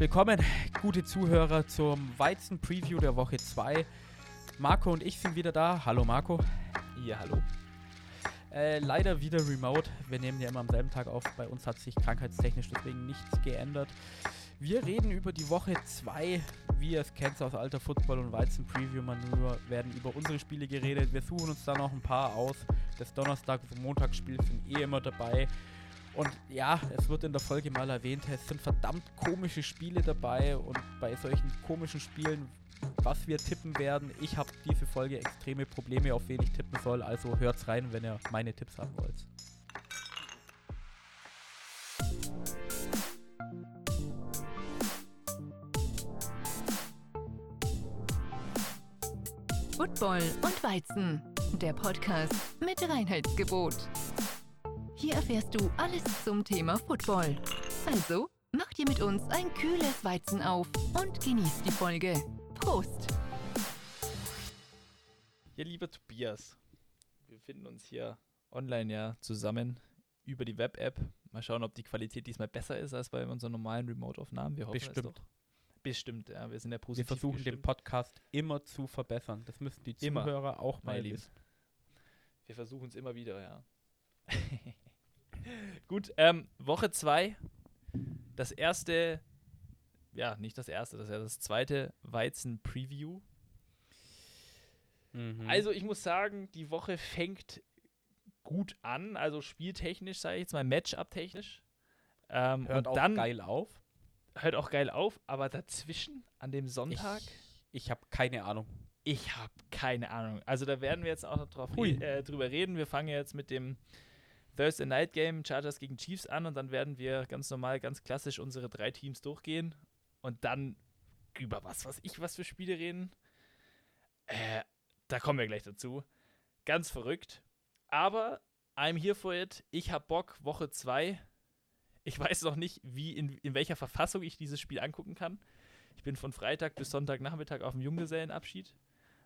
Willkommen, gute Zuhörer, zum Weizen-Preview der Woche 2. Marco und ich sind wieder da. Hallo Marco. Ja, hallo. Äh, leider wieder remote. Wir nehmen ja immer am selben Tag auf. Bei uns hat sich krankheitstechnisch deswegen nichts geändert. Wir reden über die Woche 2. Wie ihr es kennt aus alter Football- und Weizen-Preview-Manöver, werden über unsere Spiele geredet. Wir suchen uns da noch ein paar aus. Das Donnerstag- und Montagsspiel sind eh immer dabei. Und ja, es wird in der Folge mal erwähnt, es sind verdammt komische Spiele dabei und bei solchen komischen Spielen, was wir tippen werden, ich habe diese Folge extreme Probleme, auf wen ich tippen soll, also hört's rein, wenn ihr meine Tipps haben wollt. Football und Weizen, der Podcast mit Reinheitsgebot. Hier erfährst du alles zum Thema Football. Also, mach dir mit uns ein kühles Weizen auf und genieß die Folge. Prost! Ja, lieber Tobias, wir befinden uns hier online ja zusammen über die Web-App. Mal schauen, ob die Qualität diesmal besser ist als bei unseren normalen Remote-Aufnahmen. Wir hoffen Bestimmt. es doch. Bestimmt, ja. Wir sind ja Wir positiv versuchen den gestimmt. Podcast immer zu verbessern. Das müssen die Immer, Zuhörer auch mal wissen. Wir versuchen es immer wieder, ja. Gut, ähm, Woche 2. Das erste, ja, nicht das erste, das ist ja das zweite Weizen-Preview. Mhm. Also ich muss sagen, die Woche fängt gut an, also spieltechnisch, sage ich jetzt mal, Matchup-technisch. Ähm, hört auch dann geil auf. hört auch geil auf, aber dazwischen, an dem Sonntag, Ich, ich habe keine Ahnung. ich habe keine Ahnung. Also da werden wir jetzt auch noch drauf re äh, drüber reden. Wir fangen jetzt mit dem Thursday Night Game Chargers gegen Chiefs an und dann werden wir ganz normal, ganz klassisch unsere drei Teams durchgehen und dann über was weiß ich, was für Spiele reden. Äh, da kommen wir gleich dazu. Ganz verrückt. Aber I'm here for it. Ich hab Bock, Woche 2. Ich weiß noch nicht, wie in, in welcher Verfassung ich dieses Spiel angucken kann. Ich bin von Freitag bis Sonntagnachmittag auf dem Junggesellenabschied.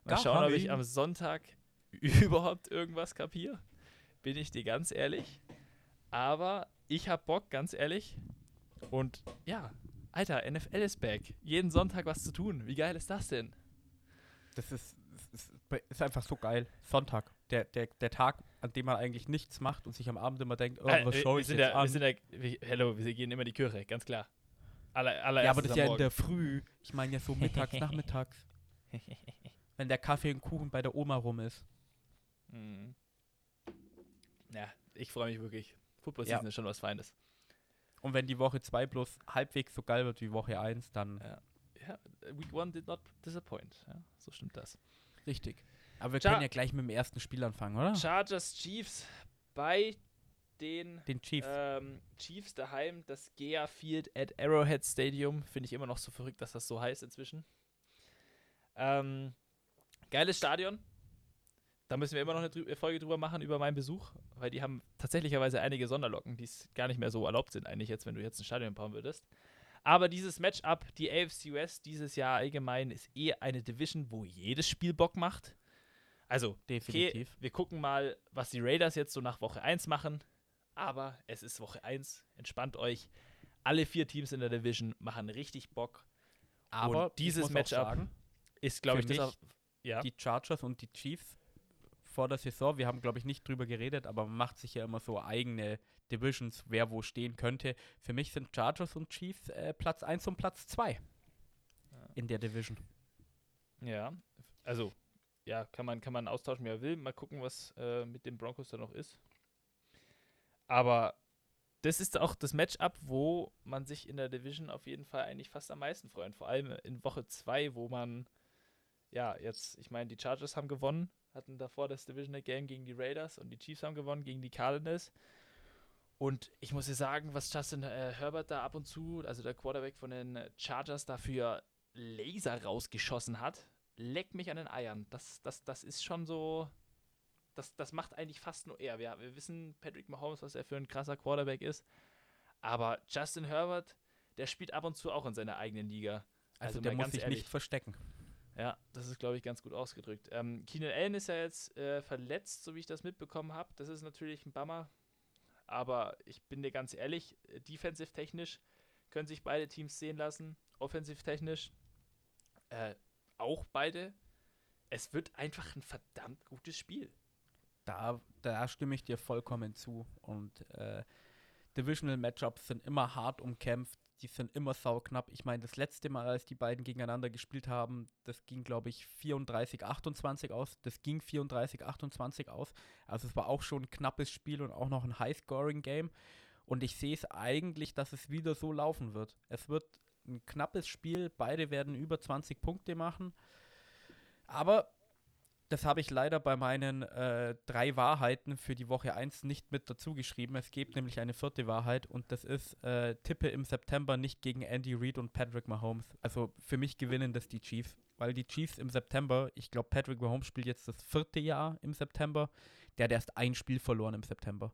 Mal Da schauen, ob ich ihn. am Sonntag überhaupt irgendwas kapiere. Bin ich dir ganz ehrlich. Aber ich hab Bock, ganz ehrlich. Und ja, Alter, NFL ist back. Jeden Sonntag was zu tun. Wie geil ist das denn? Das ist, ist, ist einfach so geil. Sonntag. Der, der, der Tag, an dem man eigentlich nichts macht und sich am Abend immer denkt, oh, Äh, was wir- schaue ich sind jetzt ja, an? Wir sind ja, wir, hello, wir gehen immer in die Kirche, ganz klar. Aller, aller ja, aber das ist ja in der Früh. Ich meine ja so mittags, nachmittags. Wenn der Kaffee und Kuchen bei der Oma rum ist. Mhm. Ja, ich freue mich wirklich. Football Ja. Season ist schon was Feines. Und wenn die Woche 2 bloß halbwegs so geil wird wie Woche 1, dann Ja. Ja, Week One did not disappoint. Ja, so stimmt das. richtig. Aber wir Tja. können ja gleich mit dem ersten Spiel anfangen, oder? Chargers Chiefs bei den Den Chiefs. ähm, Chiefs daheim, das Gea Field at Arrowhead Stadium. Finde ich immer noch so verrückt, dass das so heißt inzwischen. Ähm, geiles Stadion. Da müssen wir immer noch eine Folge drüber machen, über meinen Besuch, weil die haben tatsächlicherweise einige Sonderlocken, die es gar nicht mehr so erlaubt sind, eigentlich jetzt, wenn du jetzt ein Stadion bauen würdest. Aber dieses Matchup, die AFC West dieses Jahr allgemein, ist eh eine Division, wo jedes Spiel Bock macht. Also, Definitiv. Okay, wir gucken mal, was die Raiders jetzt so nach Woche 1 machen. Aber es ist Woche 1. Entspannt euch. Alle vier Teams in der Division machen richtig Bock. Aber und dieses Matchup sagen, Ist, glaube ich, das. Ja. die Chargers und die Chiefs vor der Saison, wir haben glaube ich nicht drüber geredet, aber man macht sich ja immer so eigene Divisions, wer wo stehen könnte. Für mich sind Chargers und Chiefs äh, Platz 1 und Platz 2 in der Division. ja. Also, ja, kann man, kann man austauschen, wie er will. Mal gucken, was äh, mit den Broncos da noch ist. Aber das ist auch das Matchup, wo man sich in der Division auf jeden Fall eigentlich fast am meisten freut. Vor allem in Woche 2, wo man, ja, jetzt, ich meine, die Chargers haben gewonnen, hatten davor das Divisional Game gegen die Raiders und die Chiefs haben gewonnen gegen die Cardinals. Und ich muss dir sagen, was Justin äh, Herbert da ab und zu, also der Quarterback von den Chargers, dafür Laser rausgeschossen hat, leck mich an den Eiern. Das, das, das ist schon so. Das, das macht eigentlich fast nur er. Wir, wir wissen, Patrick Mahomes, was er für ein krasser Quarterback ist. Aber Justin Herbert, der spielt ab und zu auch in seiner eigenen Liga. Also, Also der muss sich ehrlich. nicht verstecken. Ja, das ist, glaube ich, ganz gut ausgedrückt. Ähm, Keenan Allen ist ja jetzt äh, verletzt, so wie ich das mitbekommen habe. Das ist natürlich ein Bummer. Aber ich bin dir ganz ehrlich, äh, defensive-technisch können sich beide Teams sehen lassen. offensivtechnisch. Äh, auch beide. Es wird einfach ein verdammt gutes Spiel. Da, da stimme ich dir vollkommen zu. Und äh, Divisional Matchups sind immer hart umkämpft, die sind immer sauknapp. Ich meine, das letzte Mal, als die beiden gegeneinander gespielt haben, das ging, glaube ich, 34-28 aus. Das ging 34-28 aus. Also es war auch schon ein knappes Spiel und auch noch ein High-Scoring-Game. Und ich sehe es eigentlich, dass es wieder so laufen wird. Es wird ein knappes Spiel, beide werden über 20 Punkte machen. Aber das habe ich leider bei meinen äh, drei Wahrheiten für die Woche 1 nicht mit dazu geschrieben. Es gibt nämlich eine vierte Wahrheit und das ist, äh, tippe im September nicht gegen Andy Reid und Patrick Mahomes. Also für mich gewinnen das die Chiefs, weil die Chiefs im September, ich glaube Patrick Mahomes spielt jetzt das vierte Jahr im September, der hat erst ein Spiel verloren im September.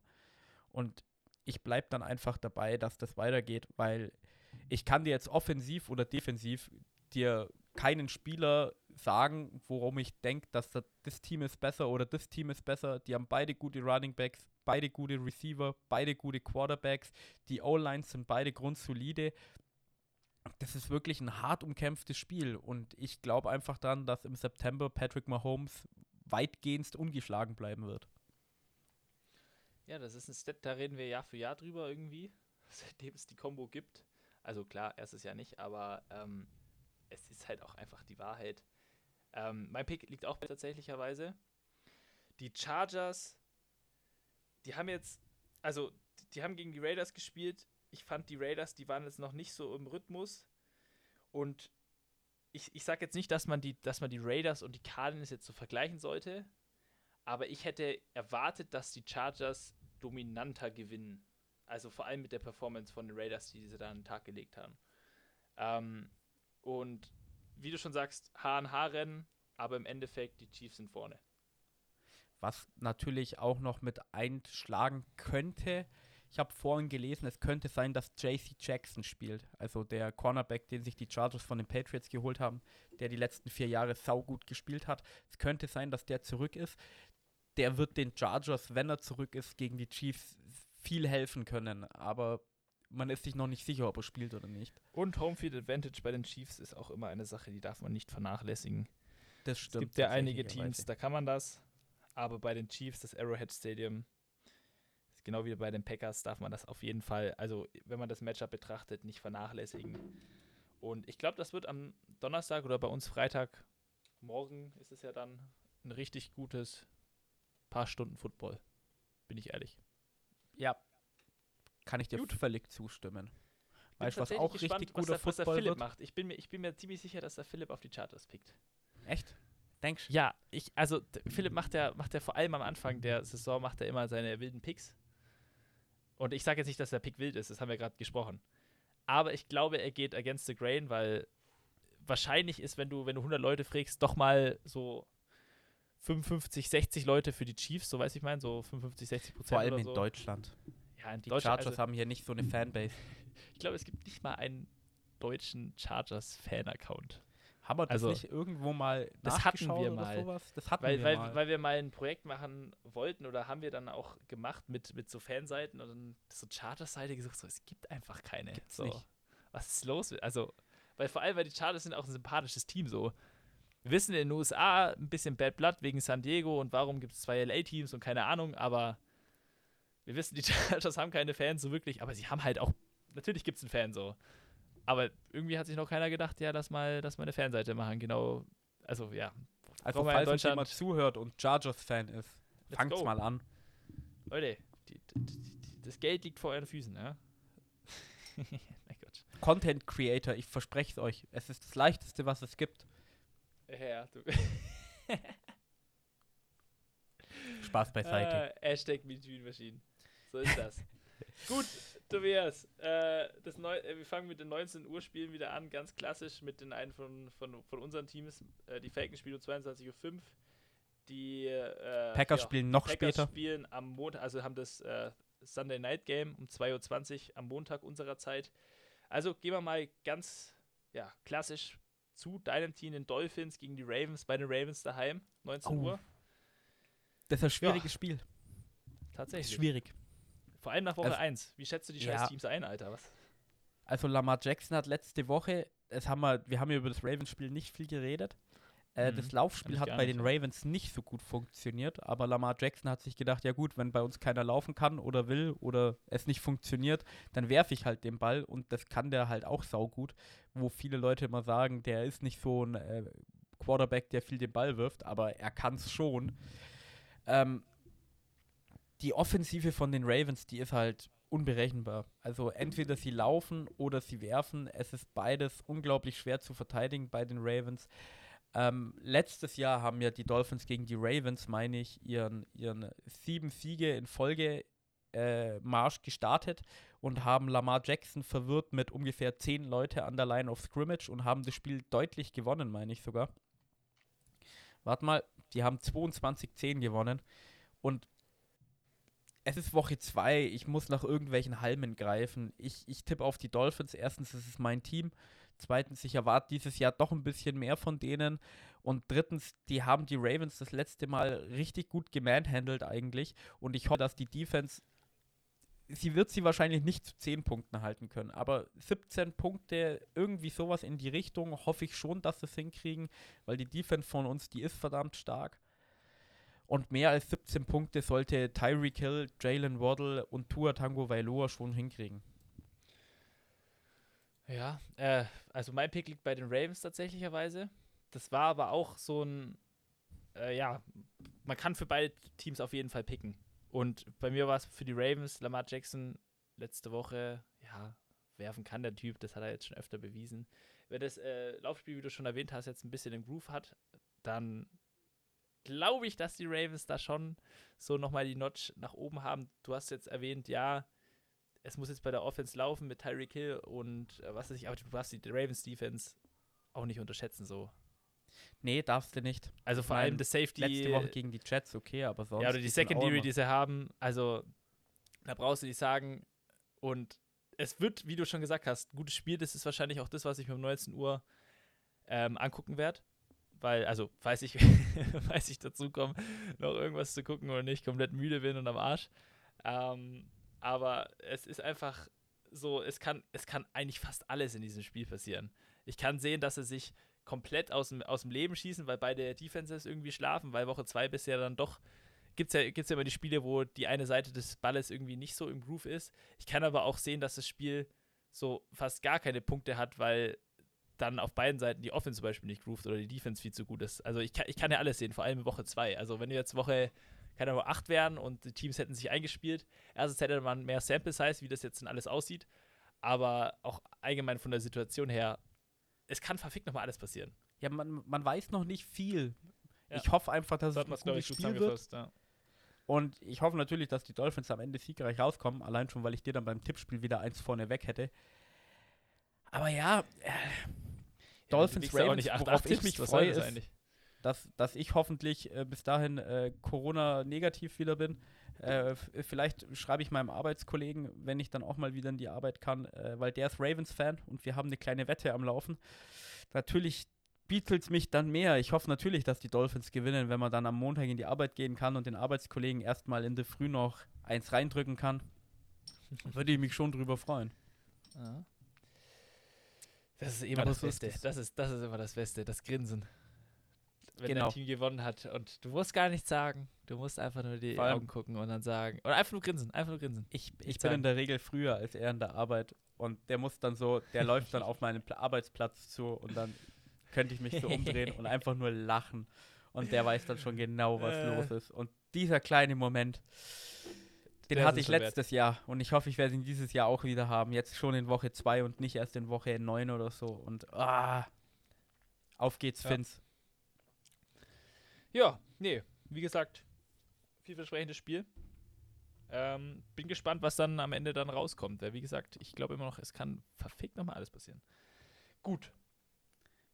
Und ich bleibe dann einfach dabei, dass das weitergeht, weil ich kann dir jetzt offensiv oder defensiv dir keinen Spieler sagen, worum ich denke, dass das, das Team ist besser oder das Team ist besser. Die haben beide gute Running Backs, beide gute Receiver, beide gute Quarterbacks. Die O-Lines sind beide grundsolide. Das ist wirklich ein hart umkämpftes Spiel und ich glaube einfach dann, dass im September Patrick Mahomes weitgehend ungeschlagen bleiben wird. Ja, das ist ein Stat, da reden wir Jahr für Jahr drüber irgendwie, seitdem es die Combo gibt. Also klar, erstes Jahr nicht, aber ähm, es ist halt auch einfach die Wahrheit. Ähm, mein Pick liegt auch tatsächlicherweise. Die Chargers, die haben jetzt, also die haben gegen die Raiders gespielt. Ich fand die Raiders, die waren jetzt noch nicht so im Rhythmus. Und ich, ich sage jetzt nicht, dass man, die, dass man die Raiders und die Cardinals jetzt so vergleichen sollte. Aber ich hätte erwartet, dass die Chargers dominanter gewinnen. Also vor allem mit der Performance von den Raiders, die sie da an den Tag gelegt haben. Ähm, und wie du schon sagst, H&H-Rennen, aber im Endeffekt die Chiefs sind vorne. Was natürlich auch noch mit einschlagen könnte, ich habe vorhin gelesen, es könnte sein, dass JC Jackson spielt, also der Cornerback, den sich die Chargers von den Patriots geholt haben, der die letzten vier Jahre saugut gespielt hat. Es könnte sein, dass der zurück ist. Der wird den Chargers, wenn er zurück ist, gegen die Chiefs viel helfen können. Aber man ist sich noch nicht sicher, ob er spielt oder nicht. Und Homefield Advantage bei den Chiefs ist auch immer eine Sache, die darf man nicht vernachlässigen. Das stimmt. Es gibt ja einige Teams, da kann man das, aber bei den Chiefs, das Arrowhead Stadium, genau wie bei den Packers, darf man das auf jeden Fall, also wenn man das Matchup betrachtet, nicht vernachlässigen. Und ich glaube, das wird am Donnerstag oder bei uns Freitag, morgen ist es ja dann ein richtig gutes paar Stunden Football. Bin ich ehrlich. Ja, kann ich dir Gut. völlig zustimmen. Weißt du, was auch gespannt, richtig guter was der, was der Philipp wird? macht. Ich bin, mir, ich bin mir ziemlich sicher, dass der Philipp auf die Charters pickt. Echt? Denkst du? Ja, ich, also Philipp macht ja, macht ja vor allem am Anfang der Saison macht er immer seine wilden Picks. Und ich sage jetzt nicht, dass der Pick wild ist, das haben wir gerade gesprochen. Aber ich glaube, er geht against the grain, weil wahrscheinlich ist, wenn du, wenn du 100 Leute fragst, doch mal so 55, 60 Leute für die Chiefs, so weiß ich mein, so 55, 60 Prozent. Vor allem in so. Deutschland. Ja, die Chargers also, haben hier nicht so eine Fanbase. ich glaube, es gibt nicht mal einen deutschen Chargers-Fan-Account. Haben wir das also, nicht irgendwo mal das hatten wir mal. Sowas? Das hatten weil, wir weil, mal. Weil wir mal ein Projekt machen wollten oder haben wir dann auch gemacht mit, mit so Fanseiten und dann so Chargers-Seite gesucht, so, es gibt einfach keine. Gibt's so. nicht. Was ist los? Also, weil vor allem, weil die Chargers sind auch ein sympathisches Team so. Wir wissen in den USA ein bisschen Bad Blood wegen San Diego und warum gibt es zwei LA-Teams und keine Ahnung, aber wir wissen, die Chargers haben keine Fans so wirklich, aber sie haben halt auch, natürlich gibt es einen Fan so. Aber irgendwie hat sich noch keiner gedacht, ja, lass mal, lass mal eine Fanseite machen, genau. Also, ja. Also, falls uns jemand zuhört und Chargers-Fan ist, fangt's mal an. Leute, die, die, die, das Geld liegt vor euren Füßen, ja? mein Gott. Content Creator, ich verspreche es euch, es ist das leichteste, was es gibt. Ja, du. Spaß beiseite. Äh, Hashtag MeToo-Maschinen. So ist das. Gut, Tobias, äh, das Neu äh, wir fangen mit den 19 Uhr Spielen wieder an, ganz klassisch mit den einen von, von, von unseren Teams. Äh, die Falcons spielen um 22.05 Uhr. Die äh, Packers ja, spielen noch Packers später. spielen am Montag, also haben das äh, Sunday Night Game um 2.20 Uhr am Montag unserer Zeit. Also gehen wir mal ganz ja, klassisch zu deinem Team, den Dolphins gegen die Ravens, bei den Ravens daheim, 19 oh. Uhr. Das ist ein schwieriges ja. Spiel. Tatsächlich. schwierig. Vor allem nach Woche also, 1. Wie schätzt du die ja. scheiß Teams ein, Alter? Was? Also Lamar Jackson hat letzte Woche das haben wir, wir haben ja über das Ravens-Spiel nicht viel geredet. Äh, Mhm, das Laufspiel hat bei nicht, den. Ravens nicht so gut funktioniert, aber Lamar Jackson hat sich gedacht, ja gut, wenn bei uns keiner laufen kann oder will oder es nicht funktioniert, dann werfe ich halt den Ball und das kann der halt auch saugut, wo viele Leute immer sagen, der ist nicht so ein äh, Quarterback, der viel den Ball wirft, aber er kann es schon. Ähm, die Offensive von den Ravens, die ist halt unberechenbar. Also entweder sie laufen oder sie werfen. Es ist beides unglaublich schwer zu verteidigen bei den Ravens. Ähm, letztes Jahr haben ja die Dolphins gegen die Ravens, meine ich, ihren, ihren sieben Siege in Folge äh, Marsch gestartet und haben Lamar Jackson verwirrt mit ungefähr zehn Leute an der Line of Scrimmage und haben das Spiel deutlich gewonnen, meine ich sogar. Warte mal, die haben 22-10 gewonnen und es ist Woche 2, ich muss nach irgendwelchen Halmen greifen. Ich, ich tippe auf die Dolphins. Erstens, es ist mein Team. Zweitens, ich erwarte dieses Jahr doch ein bisschen mehr von denen. Und drittens, die haben die Ravens das letzte Mal richtig gut gemanhandelt eigentlich. Und ich hoffe, dass die Defense, sie wird sie wahrscheinlich nicht zu 10 Punkten halten können. Aber 17 Punkte, irgendwie sowas in die Richtung, hoffe ich schon, dass sie es hinkriegen. Weil die Defense von uns, die ist verdammt stark. Und mehr als 17 Punkte sollte Tyreek Hill, Jalen Waddle und Tua Tango Vailoa schon hinkriegen. Ja, äh, also mein Pick liegt bei den Ravens tatsächlicherweise. Das war aber auch so ein, äh, ja, man kann für beide Teams auf jeden Fall picken. Und bei mir war es für die Ravens, Lamar Jackson letzte Woche, ja, werfen kann der Typ, das hat er jetzt schon öfter bewiesen. Wenn das äh, Laufspiel, wie du schon erwähnt hast, jetzt ein bisschen im Groove hat, dann glaube ich, dass die Ravens da schon so nochmal die Notch nach oben haben. Du hast jetzt erwähnt, ja, es muss jetzt bei der Offense laufen mit Tyreek Hill und äh, was weiß ich, aber du darfst die Ravens Defense auch nicht unterschätzen so. Nee, darfst du nicht. Also vor Nein, allem das Safety Letzte Woche gegen die Jets, okay, aber sonst. ja, oder die Secondary, die sie haben, also da brauchst du nicht sagen und es wird, wie du schon gesagt hast, ein gutes Spiel, das ist wahrscheinlich auch das, was ich mir um 19 Uhr ähm, angucken werde. Weil, also, falls ich, falls ich dazu komme, noch irgendwas zu gucken oder nicht, komplett müde bin und am Arsch. Ähm, aber es ist einfach so, es kann, es kann eigentlich fast alles in diesem Spiel passieren. Ich kann sehen, dass sie sich komplett aus dem, aus dem Leben schießen, weil beide Defenses irgendwie schlafen, weil Woche 2 bisher dann doch gibt es ja, gibt's ja immer die Spiele, wo die eine Seite des Balles irgendwie nicht so im Groove ist. Ich kann aber auch sehen, dass das Spiel so fast gar keine Punkte hat, weil dann auf beiden Seiten die Offense zum Beispiel nicht groovt oder die Defense viel zu gut ist. Also ich kann, ich kann ja alles sehen, vor allem in Woche 2. Also wenn wir jetzt Woche, keine Ahnung, 8 wären und die Teams hätten sich eingespielt, erstens hätte man mehr Sample Size, wie das jetzt denn alles aussieht, aber auch allgemein von der Situation her, es kann verfickt nochmal alles passieren. Ja, man, man weiß noch nicht viel. Ja. Ich hoffe einfach, dass So es ein gutes ich, gut Spiel wird. Ja. Und ich hoffe natürlich, dass die Dolphins am Ende siegreich rauskommen, allein schon, weil ich dir dann beim Tippspiel wieder eins vorne weg hätte. Aber ja, äh, Dolphins, ja auch Ravens, nicht 8-8 worauf ich tippst, mich freue, ist, eigentlich? dass, dass ich hoffentlich äh, bis dahin äh, Corona-negativ wieder bin. Äh, f- vielleicht schreibe ich meinem Arbeitskollegen, wenn ich dann auch mal wieder in die Arbeit kann, äh, weil der ist Ravens-Fan und wir haben eine kleine Wette am Laufen. Natürlich bietet es mich dann mehr. Ich hoffe natürlich, dass die Dolphins gewinnen, wenn man dann am Montag in die Arbeit gehen kann und den Arbeitskollegen erstmal in der Früh noch eins reindrücken kann. Würde ich mich schon drüber freuen. Ja. Das ist immer Aber das Beste. es. Das ist, das ist immer das Beste, das Grinsen. Wenn Genau. dein Team gewonnen hat und du musst gar nichts sagen, du musst einfach nur die Augen gucken und dann sagen. Oder einfach nur grinsen, einfach nur grinsen. Ich, ich Nichts bin in der Regel früher als er in der Arbeit und der muss dann so, der läuft dann auf meinen Pla Arbeitsplatz zu und dann könnte ich mich so umdrehen und einfach nur lachen. Und der weiß dann schon genau, was Äh. los ist. Und dieser kleine Moment, den Der hatte ich schon wert. letztes Jahr und ich hoffe, ich werde ihn dieses Jahr auch wieder haben. Jetzt schon in Woche 2 und nicht erst in Woche 9 oder so. Und ah, auf geht's, Ja. Finns. Ja, nee, wie gesagt, vielversprechendes Spiel. Ähm, bin gespannt, was dann am Ende dann rauskommt. Weil, wie gesagt, ich glaube immer noch, es kann verfickt nochmal alles passieren. Gut.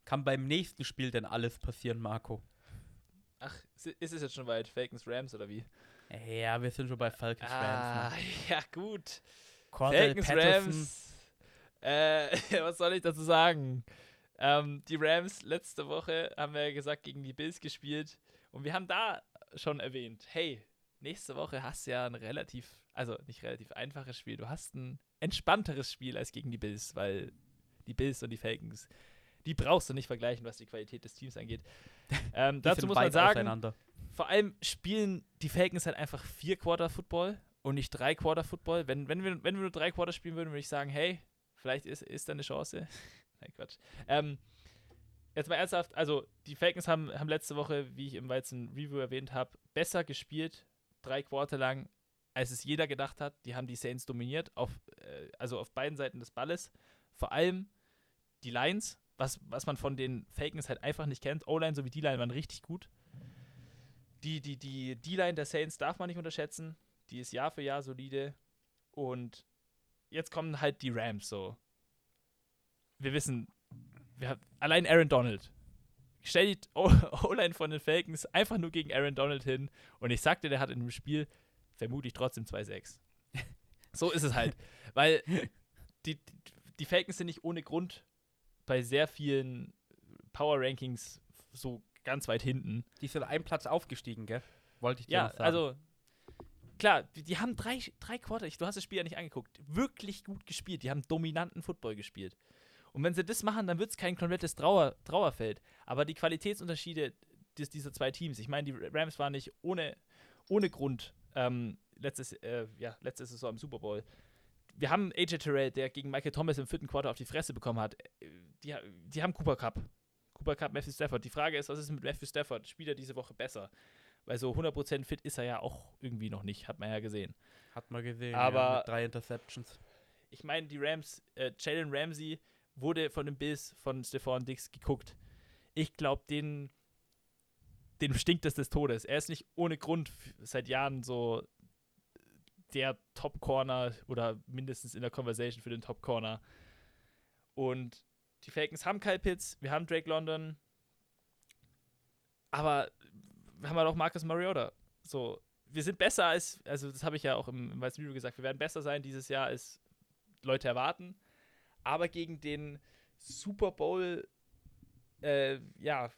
Kann beim nächsten Spiel denn alles passieren, Marco? Ach, ist ist es jetzt schon weit? Falcons Rams oder wie? Ja, wir sind schon bei Falcons Ah, Rams. Ne? ja, gut. Cordell Falcons. Rams. Äh, was soll ich dazu sagen? Ähm, die Rams letzte Woche haben wir ja gesagt gegen die Bills gespielt und wir haben da schon erwähnt, hey, nächste Woche hast du ja ein relativ, also nicht relativ einfaches Spiel, du hast ein entspannteres Spiel als gegen die Bills, weil die Bills und die Falcons, die brauchst du nicht vergleichen, was die Qualität des Teams angeht. Ähm, dazu muss man sagen, vor allem spielen die Falcons halt einfach vier Quarter Football und nicht drei Quarter Football. Wenn, wenn, wir, wenn wir nur drei Quarter spielen würden, würde ich sagen, hey, vielleicht ist, ist da eine Chance. Nein, Quatsch. Ähm, jetzt mal ernsthaft, also die Falcons haben, haben letzte Woche, wie ich im Weizen Review erwähnt habe, besser gespielt, drei Quarter lang, als es jeder gedacht hat. Die haben die Saints dominiert, auf, äh, also auf beiden Seiten des Balles. Vor allem die Lines, was, was man von den Falcons halt einfach nicht kennt. O-Line sowie D-Line waren richtig gut. Die, die, die D-Line der Saints darf man nicht unterschätzen. Die ist Jahr für Jahr solide. Und jetzt kommen halt die Rams so. Wir wissen, wir haben, allein Aaron Donald. Stell die O-Line von den Falcons einfach nur gegen Aaron Donald hin und ich sagte, der hat in dem Spiel vermutlich trotzdem 2-6. so ist es halt. Weil die, die Falcons sind nicht ohne Grund bei sehr vielen Power Rankings so ganz weit hinten. Die sind einen Platz aufgestiegen, gell? Wollte ich dir ja, sagen. also klar, die, die, haben drei, drei Quarter, du hast das Spiel ja nicht angeguckt, wirklich gut gespielt. Die haben dominanten Football gespielt. Und wenn sie das machen, dann wird es kein komplettes Trauer, Trauerfeld. Aber die Qualitätsunterschiede des, dieser zwei Teams, ich meine, die Rams waren nicht ohne, ohne Grund ähm, letztes, äh, ja, letzte Saison im Super Bowl wir haben AJ Terrell, der gegen Michael Thomas im vierten Quarter auf die Fresse bekommen hat. Die, die haben Cooper Cup. Cooper Cup, Matthew Stafford. Die Frage ist, was ist mit Matthew Stafford? Spielt er diese Woche besser? Weil so 100% fit ist er ja auch irgendwie noch nicht, hat man ja gesehen. Hat man gesehen, aber ja, mit drei Interceptions. Ich meine, die Rams, äh, Jalen Ramsey wurde von den Bills von Stephon Dix geguckt. Ich glaube, den, den stinkt es des Todes. Er ist nicht ohne Grund seit Jahren so der Top Corner oder mindestens in der Conversation für den Top Corner. Und die Falcons haben Kyle Pitts, wir haben Drake London, aber wir haben halt auch Marcus Mariota. So, wir sind besser als, also das habe ich ja auch im, im Weißen Video gesagt, wir werden besser sein dieses Jahr, als Leute erwarten. Aber gegen den Super Bowl, äh, ja,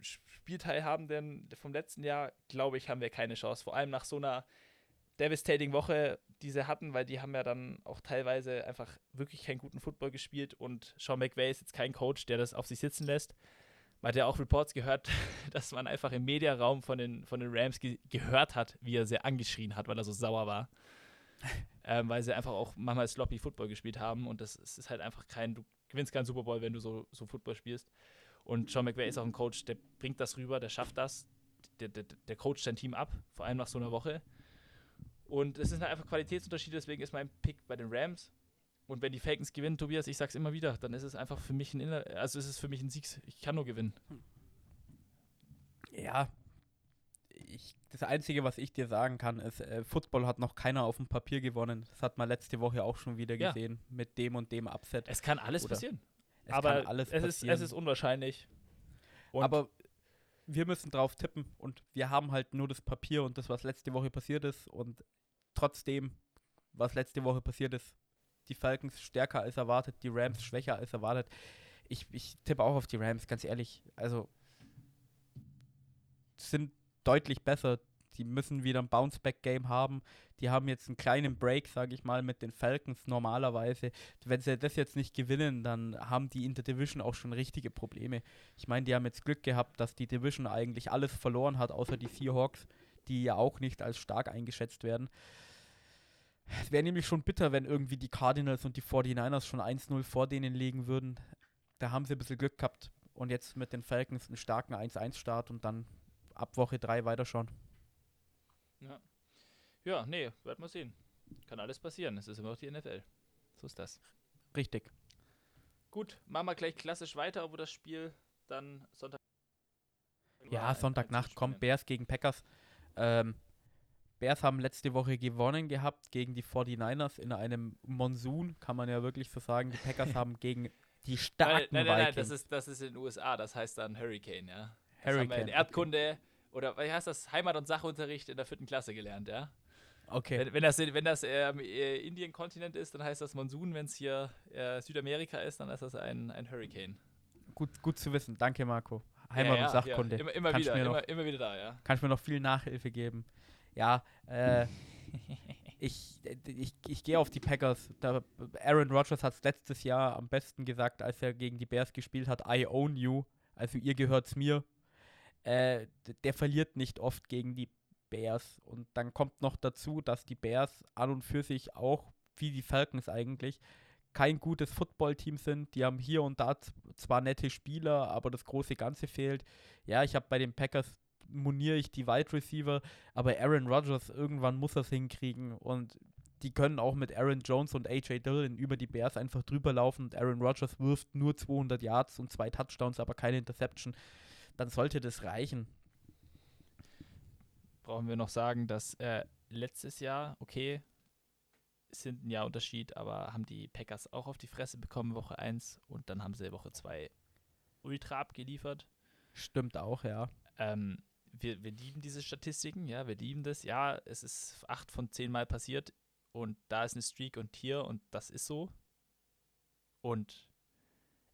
Spielteilhabenden vom letzten Jahr, glaube ich, haben wir keine Chance. Vor allem nach so einer devastating Woche, die sie hatten, weil die haben ja dann auch teilweise einfach wirklich keinen guten Football gespielt und Sean McVay ist jetzt kein Coach, der das auf sich sitzen lässt. Man hat ja auch Reports gehört, dass man einfach im Mediaraum von den, von den Rams ge gehört hat, wie er sehr angeschrien hat, weil er so sauer war. ähm, weil sie einfach auch manchmal sloppy Football gespielt haben und das, ist halt einfach kein, du gewinnst keinen Super Bowl, wenn du so, so Football spielst. Und Sean McVay ist auch ein Coach, der bringt das rüber, der schafft das, der, der, der coacht sein Team ab, vor allem nach so einer Woche. Und es sind halt einfach Qualitätsunterschiede, deswegen ist mein Pick bei den Rams. Und wenn die Falcons gewinnen, Tobias, ich sag's immer wieder, dann ist es einfach für mich ein Inner also ist es für mich ein Sieg. Ich kann nur gewinnen. Ja. Ich, das Einzige, was ich dir sagen kann, ist, äh, Football hat noch keiner auf dem Papier gewonnen. Das hat man letzte Woche auch schon wieder ja. gesehen mit dem und dem Upset. Es kann alles Oder passieren. Es Aber alles es, passieren. Ist, es ist unwahrscheinlich. Und Aber wir müssen drauf tippen und wir haben halt nur das Papier und das, was letzte Woche passiert ist und trotzdem, was letzte Woche passiert ist, die Falcons stärker als erwartet, die Rams schwächer als erwartet. Ich, ich tippe auch auf die Rams, ganz ehrlich. Also sind deutlich besser. Die müssen wieder ein Bounce-Back-Game haben. Die haben jetzt einen kleinen Break, sage ich mal, mit den Falcons normalerweise. Wenn sie das jetzt nicht gewinnen, dann haben die in der Division auch schon richtige Probleme. Ich meine, die haben jetzt Glück gehabt, dass die Division eigentlich alles verloren hat, außer die Seahawks, die ja auch nicht als stark eingeschätzt werden. Es wäre nämlich schon bitter, wenn irgendwie die Cardinals und die 49ers schon 1-0 vor denen liegen würden. Da haben sie ein bisschen Glück gehabt. Und jetzt mit den Falcons einen starken 1-1-Start und dann ab Woche 3 weiterschauen. Ja. Ja, nee, werden wir sehen. Kann alles passieren. Es ist immer noch die NFL. So ist das. Richtig. Gut, machen wir gleich klassisch weiter, obwohl das Spiel dann Sonntag. Ja, Sonntagnacht kommt Bears gegen Packers. Ähm, Bears haben letzte Woche gewonnen gehabt gegen die 49ers in einem Monsun, kann man ja wirklich so sagen. Die Packers haben gegen die starken Nein, nein, nein, nein, das ist, das ist in den USA, das heißt dann Hurricane, ja. Das Hurricane. In Erdkunde okay. oder wie heißt das, Heimat- und Sachunterricht in der vierten Klasse gelernt, ja. Okay. Wenn, wenn das, wenn das ähm, äh, Indien-Kontinent ist, dann heißt das Monsun. Wenn es hier äh, Südamerika ist, dann ist das ein, ein Hurricane. Gut, gut zu wissen. Danke, Marco. Heimat- ja, und Sachkunde. Ja, immer, immer wieder, immer, immer, wieder da, ja. Kannst mir noch viel Nachhilfe geben. Ja, äh, Ich, ich, ich gehe auf die Packers. Da, Aaron Rodgers hat es letztes Jahr am besten gesagt, als er gegen die Bears gespielt hat, I own you. Also ihr gehört's mir. Äh, der verliert nicht oft gegen die Bears. Und dann kommt noch dazu, dass die Bears an und für sich auch, wie die Falcons eigentlich, kein gutes Footballteam sind. Die haben hier und da zwar nette Spieler, aber das große Ganze fehlt. Ja, ich habe bei den Packers moniere ich die Wide Receiver, aber Aaron Rodgers, irgendwann muss es hinkriegen und die können auch mit Aaron Jones und AJ Dillon über die Bears einfach drüber laufen und Aaron Rodgers wirft nur 200 Yards und zwei Touchdowns, aber keine Interception. Dann sollte das reichen. Brauchen wir noch sagen, dass äh, letztes Jahr, okay, sind ein Jahr Unterschied, aber haben die Packers auch auf die Fresse bekommen, Woche 1 und dann haben sie Woche 2 ultra abgeliefert. Stimmt auch, ja. Ähm, wir, wir lieben diese Statistiken, ja, wir lieben das. Ja, es ist acht von zehn Mal passiert und da ist eine Streak und hier und das ist so. Und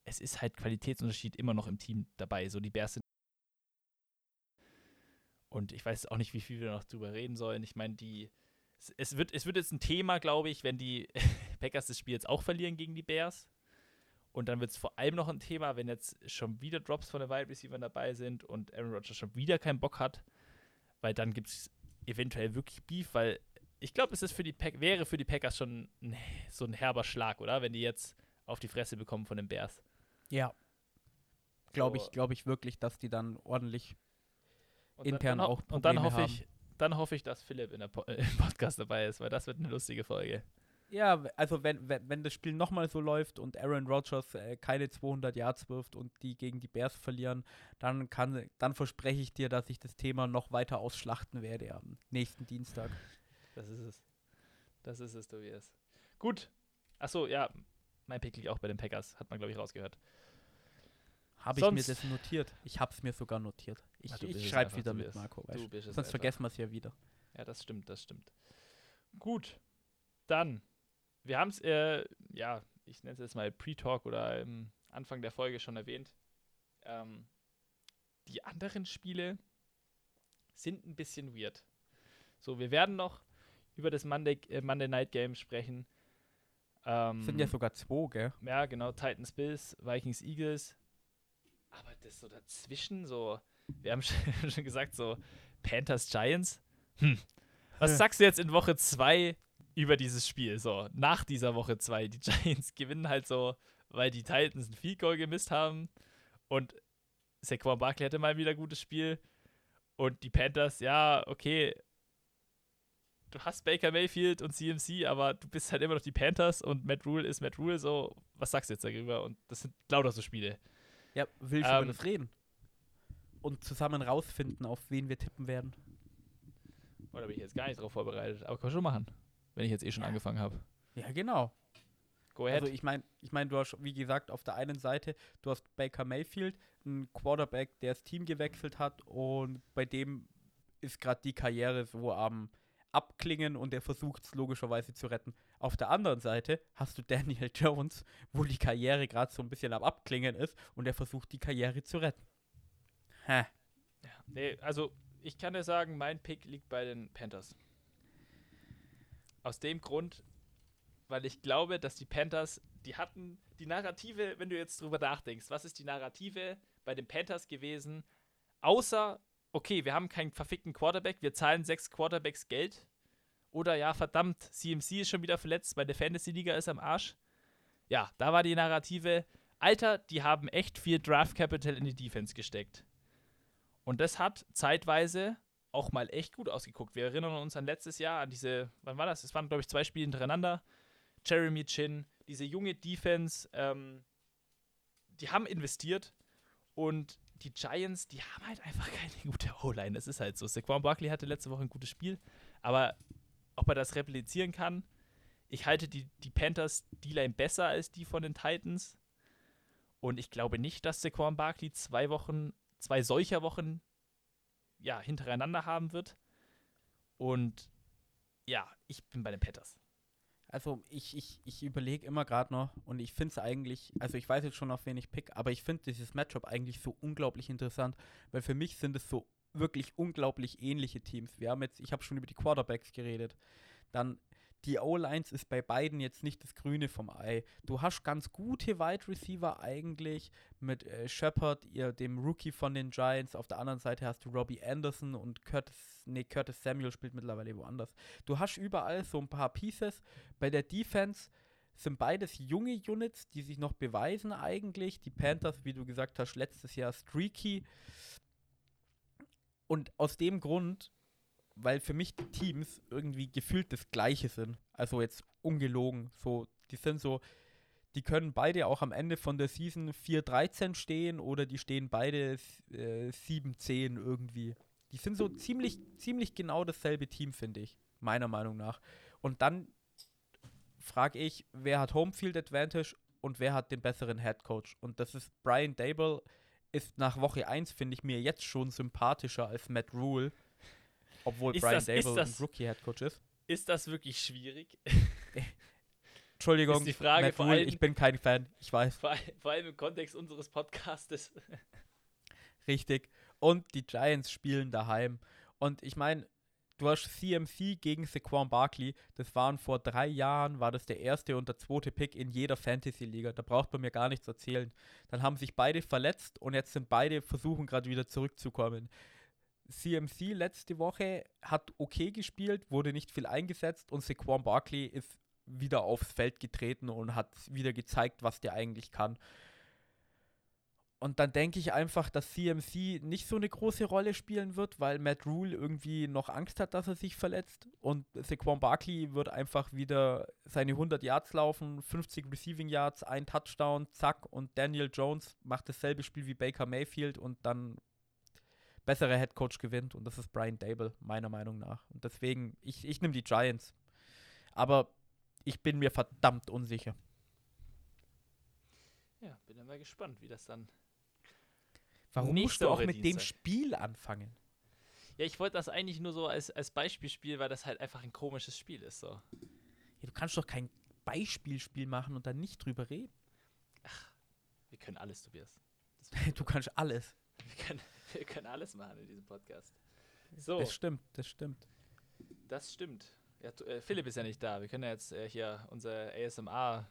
es ist halt Qualitätsunterschied immer noch im Team dabei. So die Bears sind. Und ich weiß auch nicht, wie viel wir noch drüber reden sollen. Ich meine, die. Es wird, es wird jetzt ein Thema, glaube ich, wenn die Packers das Spiel jetzt auch verlieren gegen die Bears. Und dann wird es vor allem noch ein Thema, wenn jetzt schon wieder Drops von den Wide Receivers dabei sind und Aaron Rodgers schon wieder keinen Bock hat, weil dann gibt es eventuell wirklich Beef, weil ich glaube, es ist für die Pack wäre für die Packers schon ein, so ein herber Schlag, oder? Wenn die jetzt auf die Fresse bekommen von den Bears. Ja. Glaube ich, glaube ich wirklich, dass die dann ordentlich und intern dann, auch Probleme Und dann hoffe haben. ich, dann hoffe ich, dass Philipp in der po äh, im Podcast dabei ist, weil das wird eine lustige Folge. Ja, also wenn, wenn, wenn das Spiel nochmal so läuft und Aaron Rodgers äh, keine 200 Yards wirft und die gegen die Bears verlieren, dann, kann, dann verspreche ich dir, dass ich das Thema noch weiter ausschlachten werde am nächsten Dienstag. Das ist es. Das ist es, Tobias. Gut. Achso, ja, mein Pick liegt auch bei den Packers, hat man, glaube ich, rausgehört. Habe ich mir das notiert? Ich habe es mir sogar notiert. Ich, Ach, ich schreibe wieder mit. Marco. Sonst vergessen wir es ja wieder. Ja, das stimmt, das stimmt. Gut, dann. Wir haben es, äh, ja, ich nenne es jetzt mal Pre-Talk oder im Anfang der Folge schon erwähnt. Ähm, die anderen Spiele sind ein bisschen weird. So, wir werden noch über das Monday, äh, Monday Night Game sprechen. Ähm, Sind ja sogar zwei, gell? ja, genau, Titans Bills, Vikings Eagles. Aber das so dazwischen, so, wir haben schon gesagt, so Panthers Giants. Hm. Was sagst du jetzt in Woche 2 über dieses Spiel? So, nach dieser Woche 2. Die Giants gewinnen halt so, weil die Titans ein Field Goal gemisst haben. Und Saquon Barkley hatte mal wieder ein gutes Spiel. Und die Panthers, ja, okay. Du hast Baker Mayfield und CMC, aber du bist halt immer noch die Panthers und Matt Rule ist Matt Rule. So, was sagst du jetzt darüber? Und das sind lauter so Spiele. Ja, will ich Ähm, über das reden. Und zusammen rausfinden, auf wen wir tippen werden. Oder bin ich jetzt gar nicht drauf vorbereitet? Aber kann man schon machen, wenn ich jetzt eh schon angefangen habe. Ja, genau. Go ahead. Also ich meine, ich mein, du hast, wie gesagt, auf der einen Seite, du hast Baker Mayfield, ein Quarterback, der das Team gewechselt hat und bei dem ist gerade die Karriere so am Abklingen und der versucht es logischerweise zu retten. Auf der anderen Seite hast du Daniel Jones, wo die Karriere gerade so ein bisschen am Abklingen ist und der versucht die Karriere zu retten. Hä? Nee, also ich kann dir sagen, mein Pick liegt bei den Panthers. Aus dem Grund, weil ich glaube, dass die Panthers, die hatten die Narrative, wenn du jetzt drüber nachdenkst, was ist die Narrative bei den Panthers gewesen, außer, okay, wir haben keinen verfickten Quarterback, wir zahlen sechs Quarterbacks Geld. Oder ja, verdammt, CMC ist schon wieder verletzt, meine Fantasy-Liga ist am Arsch. Ja, da war die Narrative, Alter, die haben echt viel Draft Capital in die Defense gesteckt. Und das hat zeitweise auch mal echt gut ausgeguckt. Wir erinnern uns an letztes Jahr, an diese, wann war das? Es waren, glaube ich, zwei Spiele hintereinander. Jeremy Chin, diese junge Defense, ähm, die haben investiert und die Giants, die haben halt einfach keine gute O-Line. Das ist halt so. Saquon Barkley hatte letzte Woche ein gutes Spiel, aber ob er das replizieren kann, ich halte die, die Panthers D-Line besser als die von den Titans. Und ich glaube nicht, dass Saquon Barkley zwei Wochen, zwei solcher Wochen ja, hintereinander haben wird. Und ja, ich bin bei den Panthers. Also ich, ich, ich überlege immer gerade noch und ich finde es eigentlich, also ich weiß jetzt schon, auf wen ich pick, aber ich finde dieses Matchup eigentlich so unglaublich interessant, weil für mich sind es so wirklich unglaublich ähnliche Teams. Wir haben jetzt, ich habe schon über die Quarterbacks geredet. Dann die O-Lines ist bei beiden jetzt nicht das Grüne vom Ei. Du hast ganz gute Wide Receiver eigentlich mit äh, Shepard, ihr, dem Rookie von den Giants. Auf der anderen Seite hast du Robbie Anderson und Curtis, nee, Curtis Samuel spielt mittlerweile woanders. Du hast überall so ein paar Pieces. Bei der Defense sind beides junge Units, die sich noch beweisen eigentlich. Die Panthers, wie du gesagt hast, letztes Jahr streaky. Und aus dem Grund weil für mich die Teams irgendwie gefühlt das Gleiche sind. Also jetzt ungelogen. So, die sind so, die können beide auch am Ende von der Season 4-13 stehen oder die stehen beide äh, 7-10 irgendwie. Die sind so ziemlich, ziemlich genau dasselbe Team, finde ich, meiner Meinung nach. Und dann frage ich, wer hat Homefield Advantage und wer hat den besseren Head Coach? Und das ist Brian Dable, ist nach Woche 1, finde ich mir jetzt schon sympathischer als Matt Rule. Obwohl Ist Brian das- Dable das- ein Rookie-Headcoach ist. Ist das wirklich schwierig? Entschuldigung, Ist die Frage Matt Rule, allem- ich bin kein Fan. Ich weiß, Vor, vor allem im Kontext unseres Podcastes. richtig. Und die Giants spielen daheim. Und ich meine, du hast CMC gegen Saquon Barkley. Das waren vor drei Jahren, war das der erste und der zweite Pick in jeder Fantasy-Liga. Da braucht man mir gar nichts erzählen. Dann haben sich beide verletzt und jetzt sind beide versuchen gerade wieder zurückzukommen. CMC letzte Woche hat okay gespielt, wurde nicht viel eingesetzt und Saquon Barkley ist wieder aufs Feld getreten und hat wieder gezeigt, was der eigentlich kann. Und dann denke ich einfach, dass CMC nicht so eine große Rolle spielen wird, weil Matt Rule irgendwie noch Angst hat, dass er sich verletzt. Und Saquon Barkley wird einfach wieder seine 100 Yards laufen, 50 Receiving Yards, ein Touchdown, zack. Und Daniel Jones macht dasselbe Spiel wie Baker Mayfield und dann bessere Head Coach gewinnt. Und das ist Brian Dable, meiner Meinung nach. Und deswegen, ich, ich nehme die Giants. Aber ich bin mir verdammt unsicher. Ja, bin dann mal gespannt, wie das dann. Warum musst du auch mit dem Dienstag. Spiel anfangen? Ja, ich wollte das eigentlich nur so als, als Beispielspiel, weil das halt einfach ein komisches Spiel ist. So. Ja, du kannst doch kein Beispielspiel machen und dann nicht drüber reden. Wir können alles, Tobias. Du kannst alles. Wir können, wir können alles machen in diesem Podcast. So, Das stimmt, das stimmt. das stimmt. Ja, äh, Philipp ist ja nicht da. Wir können ja jetzt äh, hier unser ASMR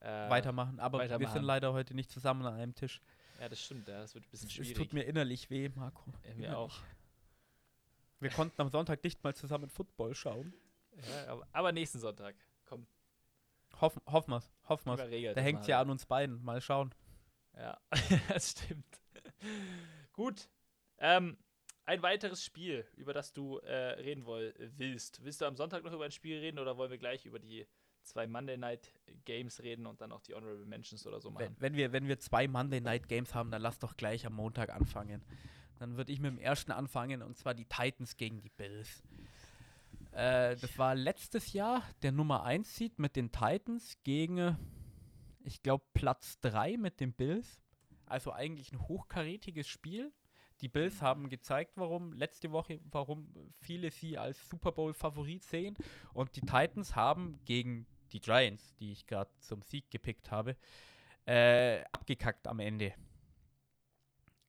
äh, weitermachen. Aber wir weitermachen. sind leider heute nicht zusammen an einem Tisch. Ja, das stimmt. Ja, das wird ein bisschen Es schwierig. tut mir innerlich weh, Marco. Ja, mir auch. Wir konnten am Sonntag nicht mal zusammen Football schauen. Ja, aber, aber nächsten Sonntag. Komm, Hoffen, hoffen wir's, hoffen wir's. Da hängt mal. ja an uns beiden. Mal schauen. Ja, das stimmt. Gut. Ähm, ein weiteres Spiel, über das du äh, reden woll willst. Willst du am Sonntag noch über ein Spiel reden oder wollen wir gleich über die zwei Monday Night Games reden und dann auch die Honorable Mentions oder so machen? Wenn, wenn, wir, wenn wir zwei Monday Night Games haben, dann lass doch gleich am Montag anfangen. Dann würde ich mit dem ersten anfangen und zwar die Titans gegen die Bills. Äh, das war letztes Jahr der Nummer 1 Seed mit den Titans gegen, ich glaube, Platz 3 mit den Bills. Also eigentlich ein hochkarätiges Spiel. Die Bills haben gezeigt, warum letzte Woche, warum viele sie als Super Bowl-Favorit sehen. Und die Titans haben gegen die Giants, die ich gerade zum Sieg gepickt habe, äh, abgekackt am Ende.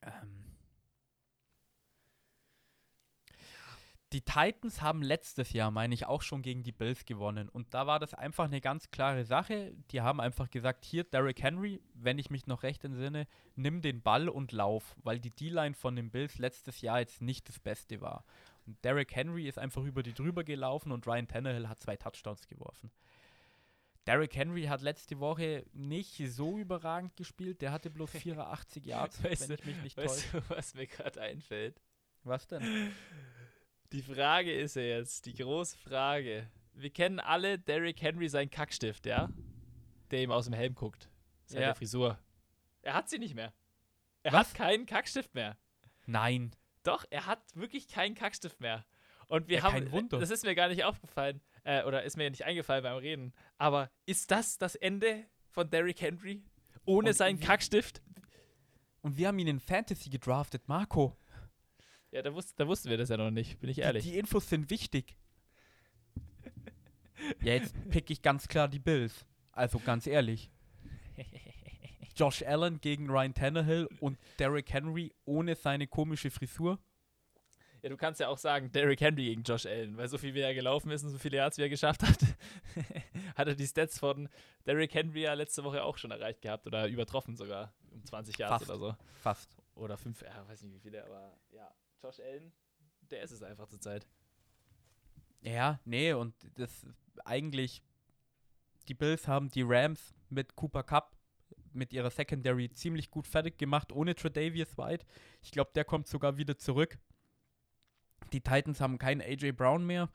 Ähm. Die Titans haben letztes Jahr, meine ich, auch schon gegen die Bills gewonnen. Und da war das einfach eine ganz klare Sache. Die haben einfach gesagt, hier, Derrick Henry, wenn ich mich noch recht entsinne, nimm den Ball und lauf, weil die D-Line von den Bills letztes Jahr jetzt nicht das Beste war. Und Derrick Henry ist einfach über die drüber gelaufen und Ryan Tannehill hat zwei Touchdowns geworfen. Derrick Henry hat letzte Woche nicht so überragend gespielt. Der hatte bloß 84 Yards, Weißt wenn du- ich mich nicht Weißt täusche. du, was mir gerade einfällt? Was denn? Die Frage ist ja jetzt, die große Frage. Wir kennen alle Derrick Henry seinen Kackstift, ja? Der ihm aus dem Helm guckt. Seine Ja. Frisur. Er hat sie nicht mehr. Er Was? hat keinen Kackstift mehr. Nein. Doch, er hat wirklich keinen Kackstift mehr. Und wir Ja, haben, kein Wunder. das ist mir gar nicht aufgefallen, äh, oder ist mir nicht eingefallen beim Reden. Aber ist das das Ende von Derrick Henry? Ohne Und seinen wie- Kackstift? Und wir haben ihn in Fantasy gedraftet, Marco. Ja, da, wus da wussten wir das ja noch nicht, bin ich ehrlich. Die, die Infos sind wichtig. ja, jetzt pick ich ganz klar die Bills. Also ganz ehrlich. Josh Allen gegen Ryan Tannehill und Derrick Henry ohne seine komische Frisur. Ja, du kannst ja auch sagen, Derrick Henry gegen Josh Allen, weil so viel wie er gelaufen ist und so viele Yards wie er geschafft hat, hat er die Stats von Derrick Henry ja letzte Woche auch schon erreicht gehabt oder übertroffen sogar um 20 Yards Fast. oder so. Fast. Oder fünf, ja, weiß nicht wie viele, aber ja, Josh Allen, der ist es einfach zur Zeit. Ja, nee, und das eigentlich, die Bills haben die Rams mit Cooper Cup, mit ihrer Secondary ziemlich gut fertig gemacht, ohne Tredavious White. Ich glaube, der kommt sogar wieder zurück. Die Titans haben keinen AJ Brown mehr.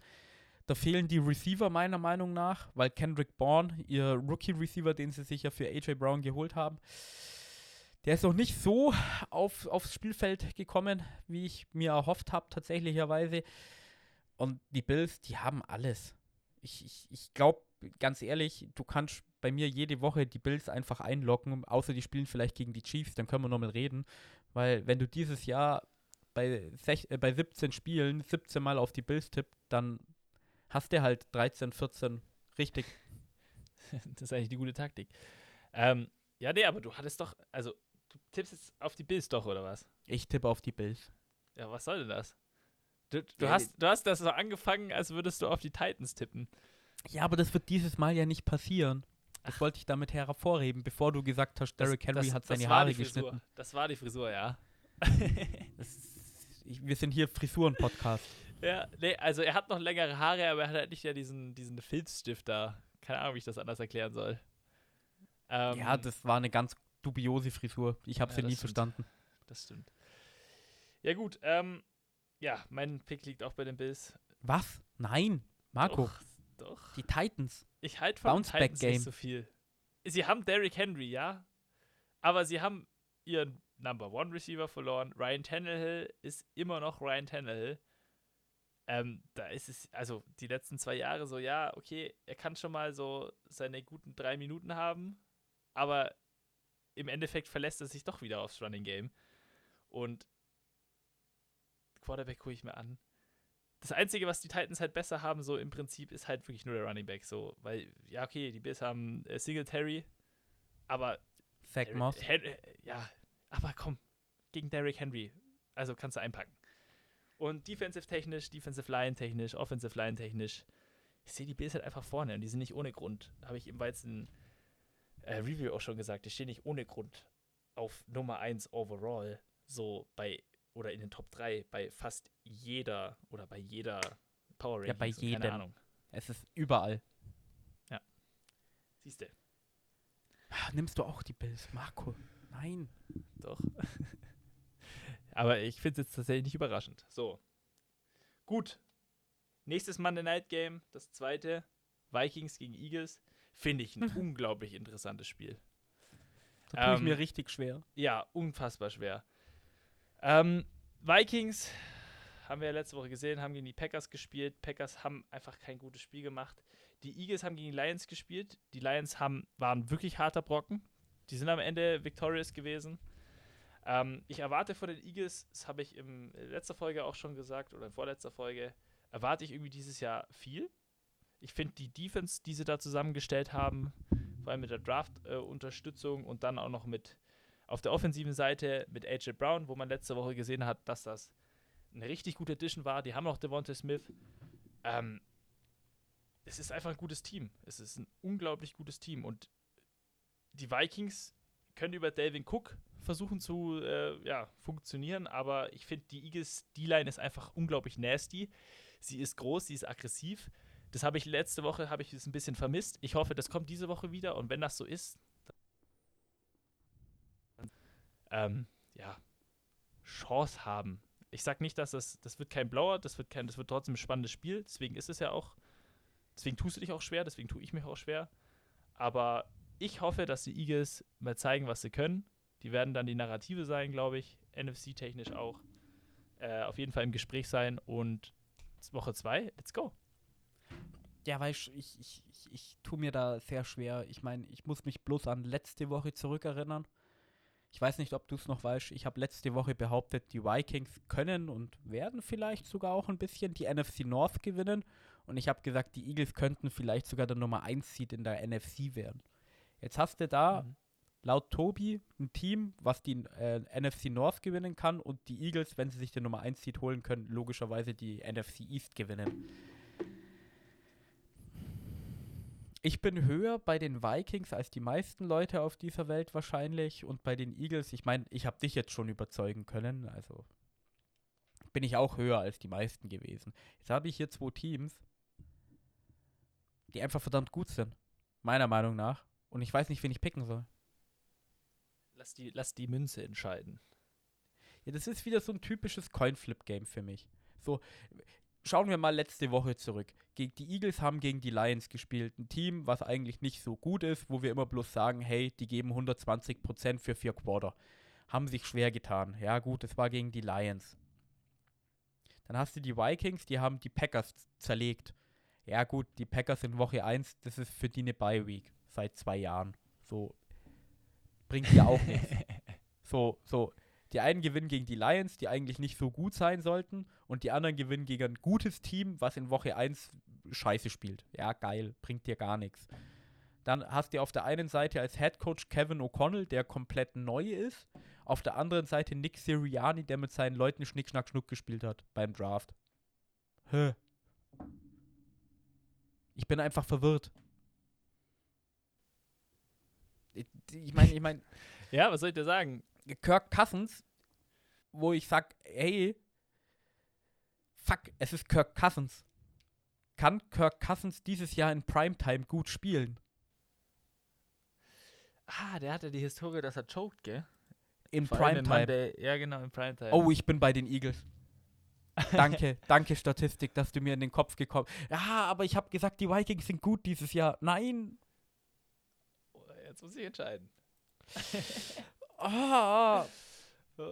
Da fehlen die Receiver meiner Meinung nach, weil Kendrick Bourne, ihr Rookie-Receiver, den sie sich ja für AJ Brown geholt haben, der ist noch nicht so auf, aufs Spielfeld gekommen, wie ich mir erhofft habe, tatsächlicherweise. Und die Bills, die haben alles. Ich, ich, ich glaube, ganz ehrlich, du kannst bei mir jede Woche die Bills einfach einloggen, außer die spielen vielleicht gegen die Chiefs, dann können wir nochmal reden. Weil wenn du dieses Jahr bei, sech, äh, bei 17 Spielen 17 Mal auf die Bills tippst, dann hast du halt 13, 14 richtig. das ist eigentlich die gute Taktik. Ähm, ja, nee, aber du hattest doch, also du tippst jetzt auf die Bills doch, oder was? Ich tippe auf die Bills. Ja, was soll denn das? Du, du, Ja, hast, du hast das so angefangen, als würdest du auf die Titans tippen. Ja, aber das wird dieses Mal ja nicht passieren. Das wollte ich damit hervorheben, bevor du gesagt hast, Derrick Henry hat seine Haare geschnitten. Das war die Frisur, ja. Das ist, ich, wir sind hier Frisuren-Podcast. Ja, nee, also er hat noch längere Haare, aber er hat halt nicht ja diesen, diesen Filzstift da. Keine Ahnung, wie ich das anders erklären soll. Ähm, ja, das war eine ganz dubiose Frisur. Ich habe Ja, sie nie stimmt. verstanden. das stimmt. Ja, gut, ähm, ja, mein Pick liegt auch bei den Bills. Was? Nein, Marco. Doch, doch. Die Titans. Ich halte von Bounce-back Titans Game. nicht so viel. Sie haben Derrick Henry, ja, aber sie haben ihren Number One Receiver verloren. Ryan Tannehill ist immer noch Ryan Tannehill. Ähm, da ist es, also die letzten zwei Jahre so, ja, okay, er kann schon mal so seine guten drei Minuten haben, aber im Endeffekt verlässt er sich doch wieder aufs Running Game. Und Quarterback gucke ich mir an. Das Einzige, was die Titans halt besser haben, so im Prinzip, ist halt wirklich nur der Running Back. So, weil, ja, okay, die Bills haben äh, Singletary, aber Moss. Hen äh, ja, aber komm, gegen Derrick Henry. Also kannst du einpacken. Und defensive technisch, defensive line technisch, offensive line technisch. Ich sehe die Bills halt einfach vorne und die sind nicht ohne Grund. Habe ich im Weizen äh, Review auch schon gesagt. Die stehen nicht ohne Grund auf Nummer 1 overall. So bei, oder in den Top 3 bei fast jeder oder bei jeder Power Ja, bei Rankings jedem. Keine Ahnung. Es ist überall. Siehst du, Ah, Nimmst du auch die Bills, Marco? Nein. doch. Aber ich finde es jetzt tatsächlich nicht überraschend. So. Gut. Nächstes Monday Night Game, das zweite. Vikings gegen Eagles. Finde ich ein unglaublich interessantes Spiel. Da tue ich Ähm, mir richtig schwer. Ja, unfassbar schwer. Ähm, Vikings haben wir ja letzte Woche gesehen, haben gegen die Packers gespielt. Packers haben einfach kein gutes Spiel gemacht. Die Eagles haben gegen die Lions gespielt. Die Lions haben, waren wirklich harter Brocken. Die sind am Ende victorious gewesen. Ähm, ich erwarte von den Eagles, das habe ich in letzter Folge auch schon gesagt oder in vorletzter Folge, erwarte ich irgendwie dieses Jahr viel. Ich finde die Defense, die sie da zusammengestellt haben, vor allem mit der Draft-Unterstützung und dann auch noch mit auf der offensiven Seite mit AJ Brown, wo man letzte Woche gesehen hat, dass das eine richtig gute Edition war. Die haben noch Devontae Smith. Ähm, es ist einfach ein gutes Team. Es ist ein unglaublich gutes Team. Und die Vikings können über Delvin Cook versuchen zu äh, ja, funktionieren, aber ich finde, die Eagles D-Line ist einfach unglaublich nasty. Sie ist groß, sie ist aggressiv. Das habe ich letzte Woche habe ich es ein bisschen vermisst. Ich hoffe, das kommt diese Woche wieder und wenn das so ist, dann, ähm, ja, Chance haben. Ich sage nicht, dass das, das wird kein Blauer, das wird kein, das wird trotzdem ein spannendes Spiel. Deswegen ist es ja auch, deswegen tust du dich auch schwer, deswegen tue ich mich auch schwer. Aber ich hoffe, dass die Eagles mal zeigen, was sie können. Die werden dann die Narrative sein, glaube ich, NFC-technisch auch. Äh, auf jeden Fall im Gespräch sein und Woche 2, let's go. Ja, du, ich, ich, ich, ich tue mir da sehr schwer. Ich meine, ich muss mich bloß an letzte Woche zurückerinnern. Ich weiß nicht, ob du es noch weißt. Ich habe letzte Woche behauptet, die Vikings können und werden vielleicht sogar auch ein bisschen die NFC North gewinnen. Und ich habe gesagt, die Eagles könnten vielleicht sogar der Nummer 1 Seed in der NFC werden. Jetzt hast du da Mhm. laut Tobi ein Team, was die äh, NFC North gewinnen kann und die Eagles, wenn sie sich den Nummer 1 Seed holen können, logischerweise die NFC East gewinnen. Ich bin höher bei den Vikings als die meisten Leute auf dieser Welt wahrscheinlich und bei den Eagles, ich meine, ich habe dich jetzt schon überzeugen können, also bin ich auch höher als die meisten gewesen. Jetzt habe ich hier zwei Teams, die einfach verdammt gut sind, meiner Meinung nach, und ich weiß nicht, wen ich picken soll. Lass die, lass die Münze entscheiden. Ja, das ist wieder so ein typisches Coinflip-Game für mich. So, schauen wir mal letzte Woche zurück. Gegen die Eagles haben gegen die Lions gespielt. Ein Team, was eigentlich nicht so gut ist, wo wir immer bloß sagen, hey, die geben 120% für vier Quarter. Haben sich schwer getan. Ja, gut, es war gegen die Lions. Dann hast du die Vikings, die haben die Packers zerlegt. Ja, gut, die Packers in Woche 1, das ist für die eine Bye-Week seit zwei Jahren. So, bringt ja auch nichts. So, so, die einen gewinnen gegen die Lions, die eigentlich nicht so gut sein sollten, und die anderen gewinnen gegen ein gutes Team, was in Woche 1 scheiße spielt. Ja, geil, bringt dir gar nichts. Dann hast du auf der einen Seite als Head Coach Kevin O'Connell, der komplett neu ist. Auf der anderen Seite Nick Sirianni, der mit seinen Leuten Schnick, Schnack, Schnuck gespielt hat beim Draft. Hä? Ich bin einfach verwirrt. Ich meine, ich meine, Ja, was soll ich dir sagen? Kirk Cousins, wo ich sag, hey, fuck, es ist Kirk Cousins. Kann Kirk Cousins dieses Jahr in Primetime gut spielen? Ah, der hatte die Historie, dass er choked, gell? Im Primetime. Ja, genau, in Primetime. Oh, ich bin bei den Eagles. Danke, danke Statistik, dass du mir in den Kopf gekommen. Ja, aber ich habe gesagt, die Vikings sind gut dieses Jahr. Nein. Jetzt muss ich entscheiden. Ah, Äh,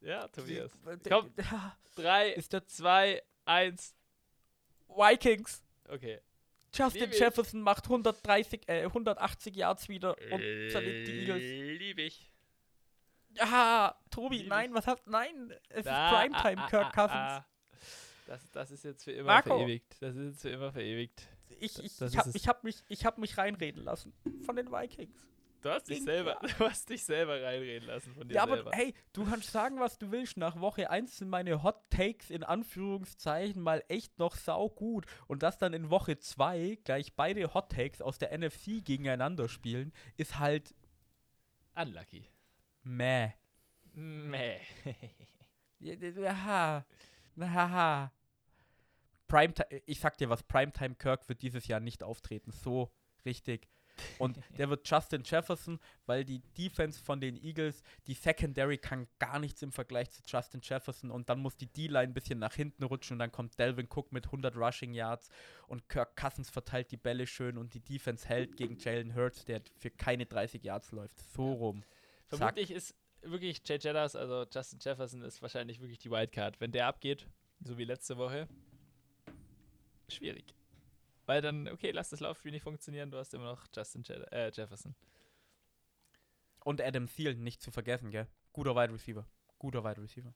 Ja, Tobias. Komm. Drei, Ist der 2, 1. Vikings. Okay. Justin. Jefferson macht 130, äh, 180 Yards wieder und zerlegt die Eagles. Lieb ich. Ja, Tobi, Lieb nein, was hast Nein, es Da, ist Primetime, ah, ah, Kirk ah, Cousins. ah. Das, das ist jetzt für immer Marco. verewigt. Das ist jetzt für immer verewigt. Ich, ich, das ich, hab, ist es. ich, hab mich, ich hab mich reinreden lassen von den Vikings. Du hast dich selber, du hast dich selber reinreden lassen von dir Ja, aber selber. hey, du kannst sagen, was du willst. Nach Woche 1 sind meine Hot Takes in Anführungszeichen mal echt noch sau gut. Und dass dann in Woche 2 gleich beide Hot Takes aus der NFC gegeneinander spielen, ist halt Unlucky. meh. Meh. Ja, Haha. Haha. Primetime, ich sag dir was, Primetime Kirk wird dieses Jahr nicht auftreten. So richtig. Und der wird Justin Jefferson, weil die Defense von den Eagles, die Secondary kann gar nichts im Vergleich zu Justin Jefferson und dann muss die D-Line ein bisschen nach hinten rutschen und dann kommt Delvin Cook mit 100 Rushing Yards und Kirk Cousins verteilt die Bälle schön und die Defense hält gegen Jalen Hurts, der für keine 30 Yards läuft. So rum. Zack. Vermutlich ist wirklich Jay Jettas, also Justin Jefferson, ist wahrscheinlich wirklich die Wildcard. Wenn der abgeht, so wie letzte Woche, schwierig. Weil dann, okay, lass das Laufspiel nicht funktionieren, du hast immer noch Justin Je äh, Jefferson. Und Adam Thielen nicht zu vergessen, gell? Guter Wide Receiver. Guter Wide Receiver.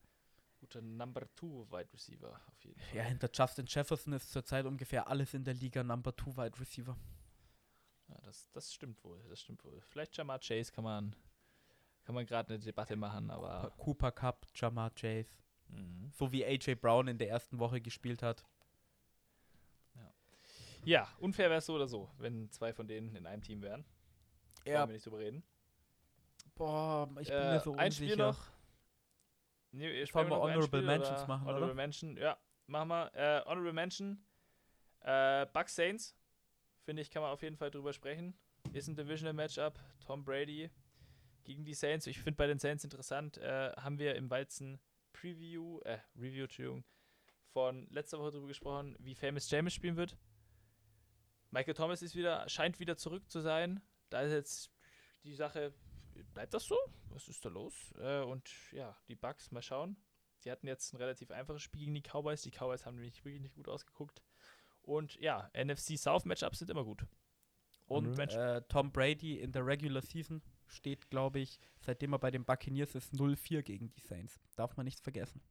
Guter Number 2 Wide Receiver auf jeden Fall. Ja, hinter Justin Jefferson ist zurzeit ungefähr alles in der Liga Number 2 Wide Receiver. Ja, das, das stimmt wohl, das stimmt wohl. Vielleicht Jamar Chase kann man, kann man gerade eine Debatte machen, aber Cooper Cup, Jamar Chase. mhm. So wie AJ Brown in der ersten Woche gespielt hat. Ja, unfair wäre es so oder so, wenn zwei von denen in einem Team wären. Ja, Wollen wir nicht drüber reden. boah, ich bin Äh, mir so ein unsicher. Spiel noch. Nee, Wollen wir ein Honorable Mentions oder? machen, Honorable oder? Mention, ja, machen wir. Äh, Honorable Mention. Äh, Bucks Saints. Finde ich, kann man auf jeden Fall drüber sprechen. Ist ein Divisional Matchup. Tom Brady gegen die Saints. Ich finde bei den Saints interessant, äh, haben wir im Weizen Preview, äh, Review, Entschuldigung, von letzter Woche drüber gesprochen, wie Famous James spielen wird. Michael Thomas ist wieder, scheint wieder zurück zu sein. Da ist jetzt die Sache, bleibt das so? Was ist da los? Äh, und ja, die Bucks, mal schauen. Die hatten jetzt ein relativ einfaches Spiel gegen die Cowboys. Die Cowboys haben nämlich wirklich nicht gut ausgeguckt. Und ja, NFC South Matchups sind immer gut. Und Mention. äh, Tom Brady in der Regular Season steht, glaube ich, seitdem er bei den Buccaneers ist, 0-4 gegen die Saints. Darf man nicht vergessen.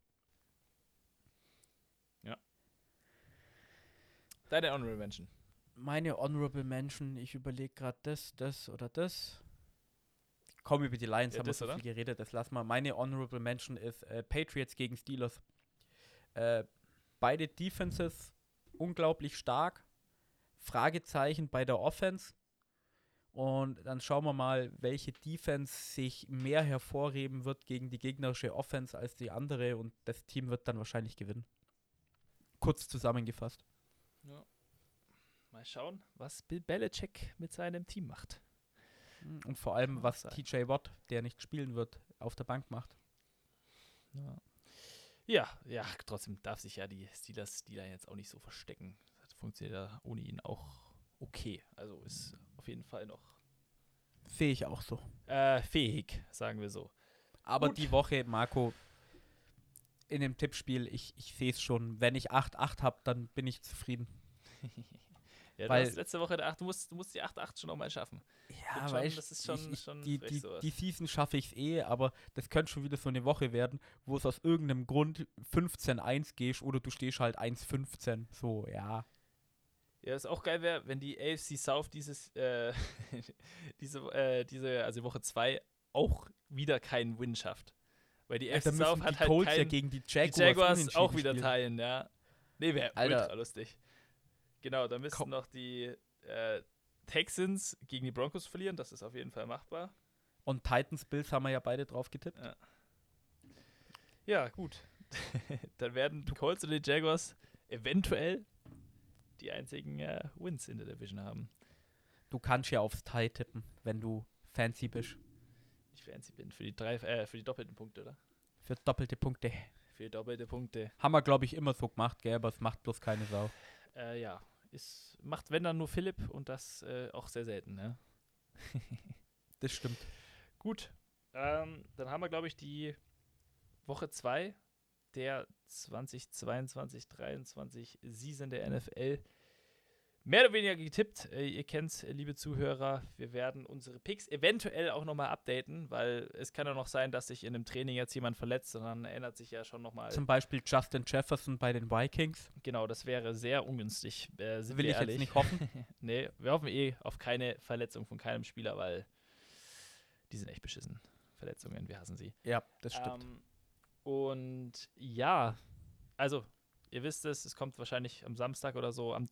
Deine Honorable Mention. Meine Honorable Mention, ich überlege gerade das, das oder das. Kaum über die Lions Ja, haben wir so oder? viel geredet, das lassen wir. Meine Honorable Mention ist äh, Patriots gegen Steelers. Äh, beide Defenses unglaublich stark. Fragezeichen bei der Offense. Und dann schauen wir mal, welche Defense sich mehr hervorheben wird gegen die gegnerische Offense als die andere. Und das Team wird dann wahrscheinlich gewinnen. Kurz zusammengefasst. Mal schauen, was Bill Belichick mit seinem Team macht. Und vor allem, was sein. TJ Watt, der nicht spielen wird, auf der Bank macht. Ja. ja, ja, trotzdem darf sich ja die Steelers die da jetzt auch nicht so verstecken. Das funktioniert ja ohne ihn auch okay. Also ist auf jeden Fall noch ich auch so. äh, fähig, sagen wir so. Aber Gut. die Woche, Marco, in dem Tippspiel, ich, ich sehe es schon. Wenn ich 8-8 habe, dann bin ich zufrieden. Ja, Weil- du hast letzte Woche, 8, du, musst, du musst die 8-8 schon nochmal schaffen. Ja, schon- weißt, das ist schon- ich, ich, schon die, die, die Season schaffe ich es eh, aber das könnte schon wieder so eine Woche werden, wo es aus irgendeinem Grund 15-1 gehst oder du stehst halt 1-15. So, ja. Ja, was auch geil wäre, wenn die AFC South dieses, äh, diese, äh, diese, also Woche 2 auch wieder keinen Win schafft. Weil die AFC müssen South die hat halt Colts ja keinen, gegen die die Jaguars, Jaguars unentschieden auch wieder spielen. teilen, ja. Nee, wäre ultra lustig. Genau, da müssten noch die äh, Texans gegen die Broncos verlieren, das ist auf jeden Fall machbar. Und Titans Bills haben wir ja beide drauf getippt. Ja. Ja, gut. Dann werden die Colts und die Jaguars eventuell die einzigen äh, Wins in der Division haben. Du kannst ja aufs Tie tippen, wenn du fancy bist. Ich fancy bin für die drei, äh, für die doppelten Punkte, oder? Für doppelte Punkte. Für doppelte Punkte. Haben wir, glaube ich, immer so gemacht, gell? Aber es macht bloß keine Sau. Äh, ja, ist, macht wenn dann nur Philipp und das äh, auch sehr selten, ne? Das stimmt. Gut, ähm, dann haben wir, glaube ich, die Woche 2 der 2022-23 Season der NFL mehr oder weniger getippt. Äh, ihr kennt, äh, liebe Zuhörer, wir werden unsere Picks eventuell auch nochmal updaten, weil es kann ja noch sein, dass sich in einem Training jetzt jemand verletzt und dann ändert sich ja schon nochmal. Zum Beispiel Justin Jefferson bei den Vikings. Genau, das wäre sehr ungünstig. Äh, Will wir ich ehrlich. jetzt nicht hoffen. Nee, wir hoffen eh auf keine Verletzung von keinem Spieler, weil die sind echt beschissen. Verletzungen, wir hassen sie. ja, das stimmt. Ähm, und ja, also, ihr wisst es, es kommt wahrscheinlich am Samstag oder so, am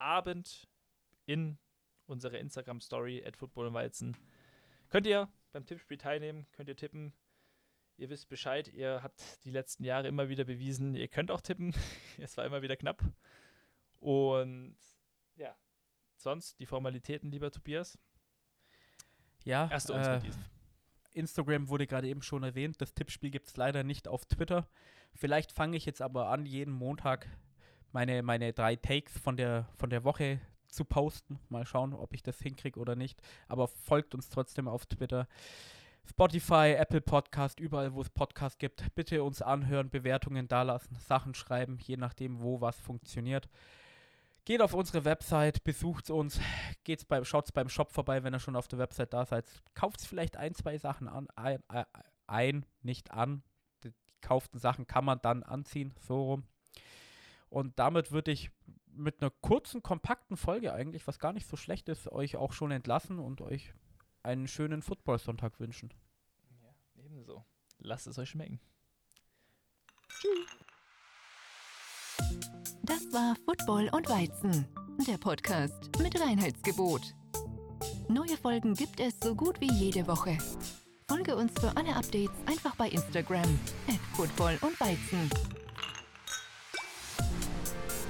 Donnerstagabend in unsere Instagram-Story at Football und Weizen. Könnt ihr beim Tippspiel teilnehmen, könnt ihr tippen. Ihr wisst Bescheid, ihr habt die letzten Jahre immer wieder bewiesen, ihr könnt auch tippen. es war immer wieder knapp. Und ja, sonst die Formalitäten, lieber Tobias. ja, Erst uns äh. Instagram wurde gerade eben schon erwähnt. Das Tippspiel gibt es leider nicht auf Twitter. Vielleicht fange ich jetzt aber an, jeden Montag meine, meine drei Takes von der, von der Woche zu posten. Mal schauen, ob ich das hinkriege oder nicht. Aber folgt uns trotzdem auf Twitter. Spotify, Apple Podcast, überall, wo es Podcast gibt. Bitte uns anhören, Bewertungen dalassen, Sachen schreiben, je nachdem, wo was funktioniert. Geht auf unsere Website, besucht uns, geht's bei, schaut's beim Shop vorbei, wenn ihr schon auf der Website da seid. Kauft vielleicht ein, zwei Sachen an, ein, ein, ein nicht an. Die gekauften Sachen kann man dann anziehen, so rum. Und damit würde ich mit einer kurzen, kompakten Folge eigentlich, was gar nicht so schlecht ist, euch auch schon entlassen und euch einen schönen Football-Sonntag wünschen. Ja, ebenso. Lasst es euch schmecken. Das war Football und Weizen, der Podcast mit Reinheitsgebot. Neue Folgen gibt es so gut wie jede Woche. Folge uns für alle Updates einfach bei Instagram, at Football und Weizen.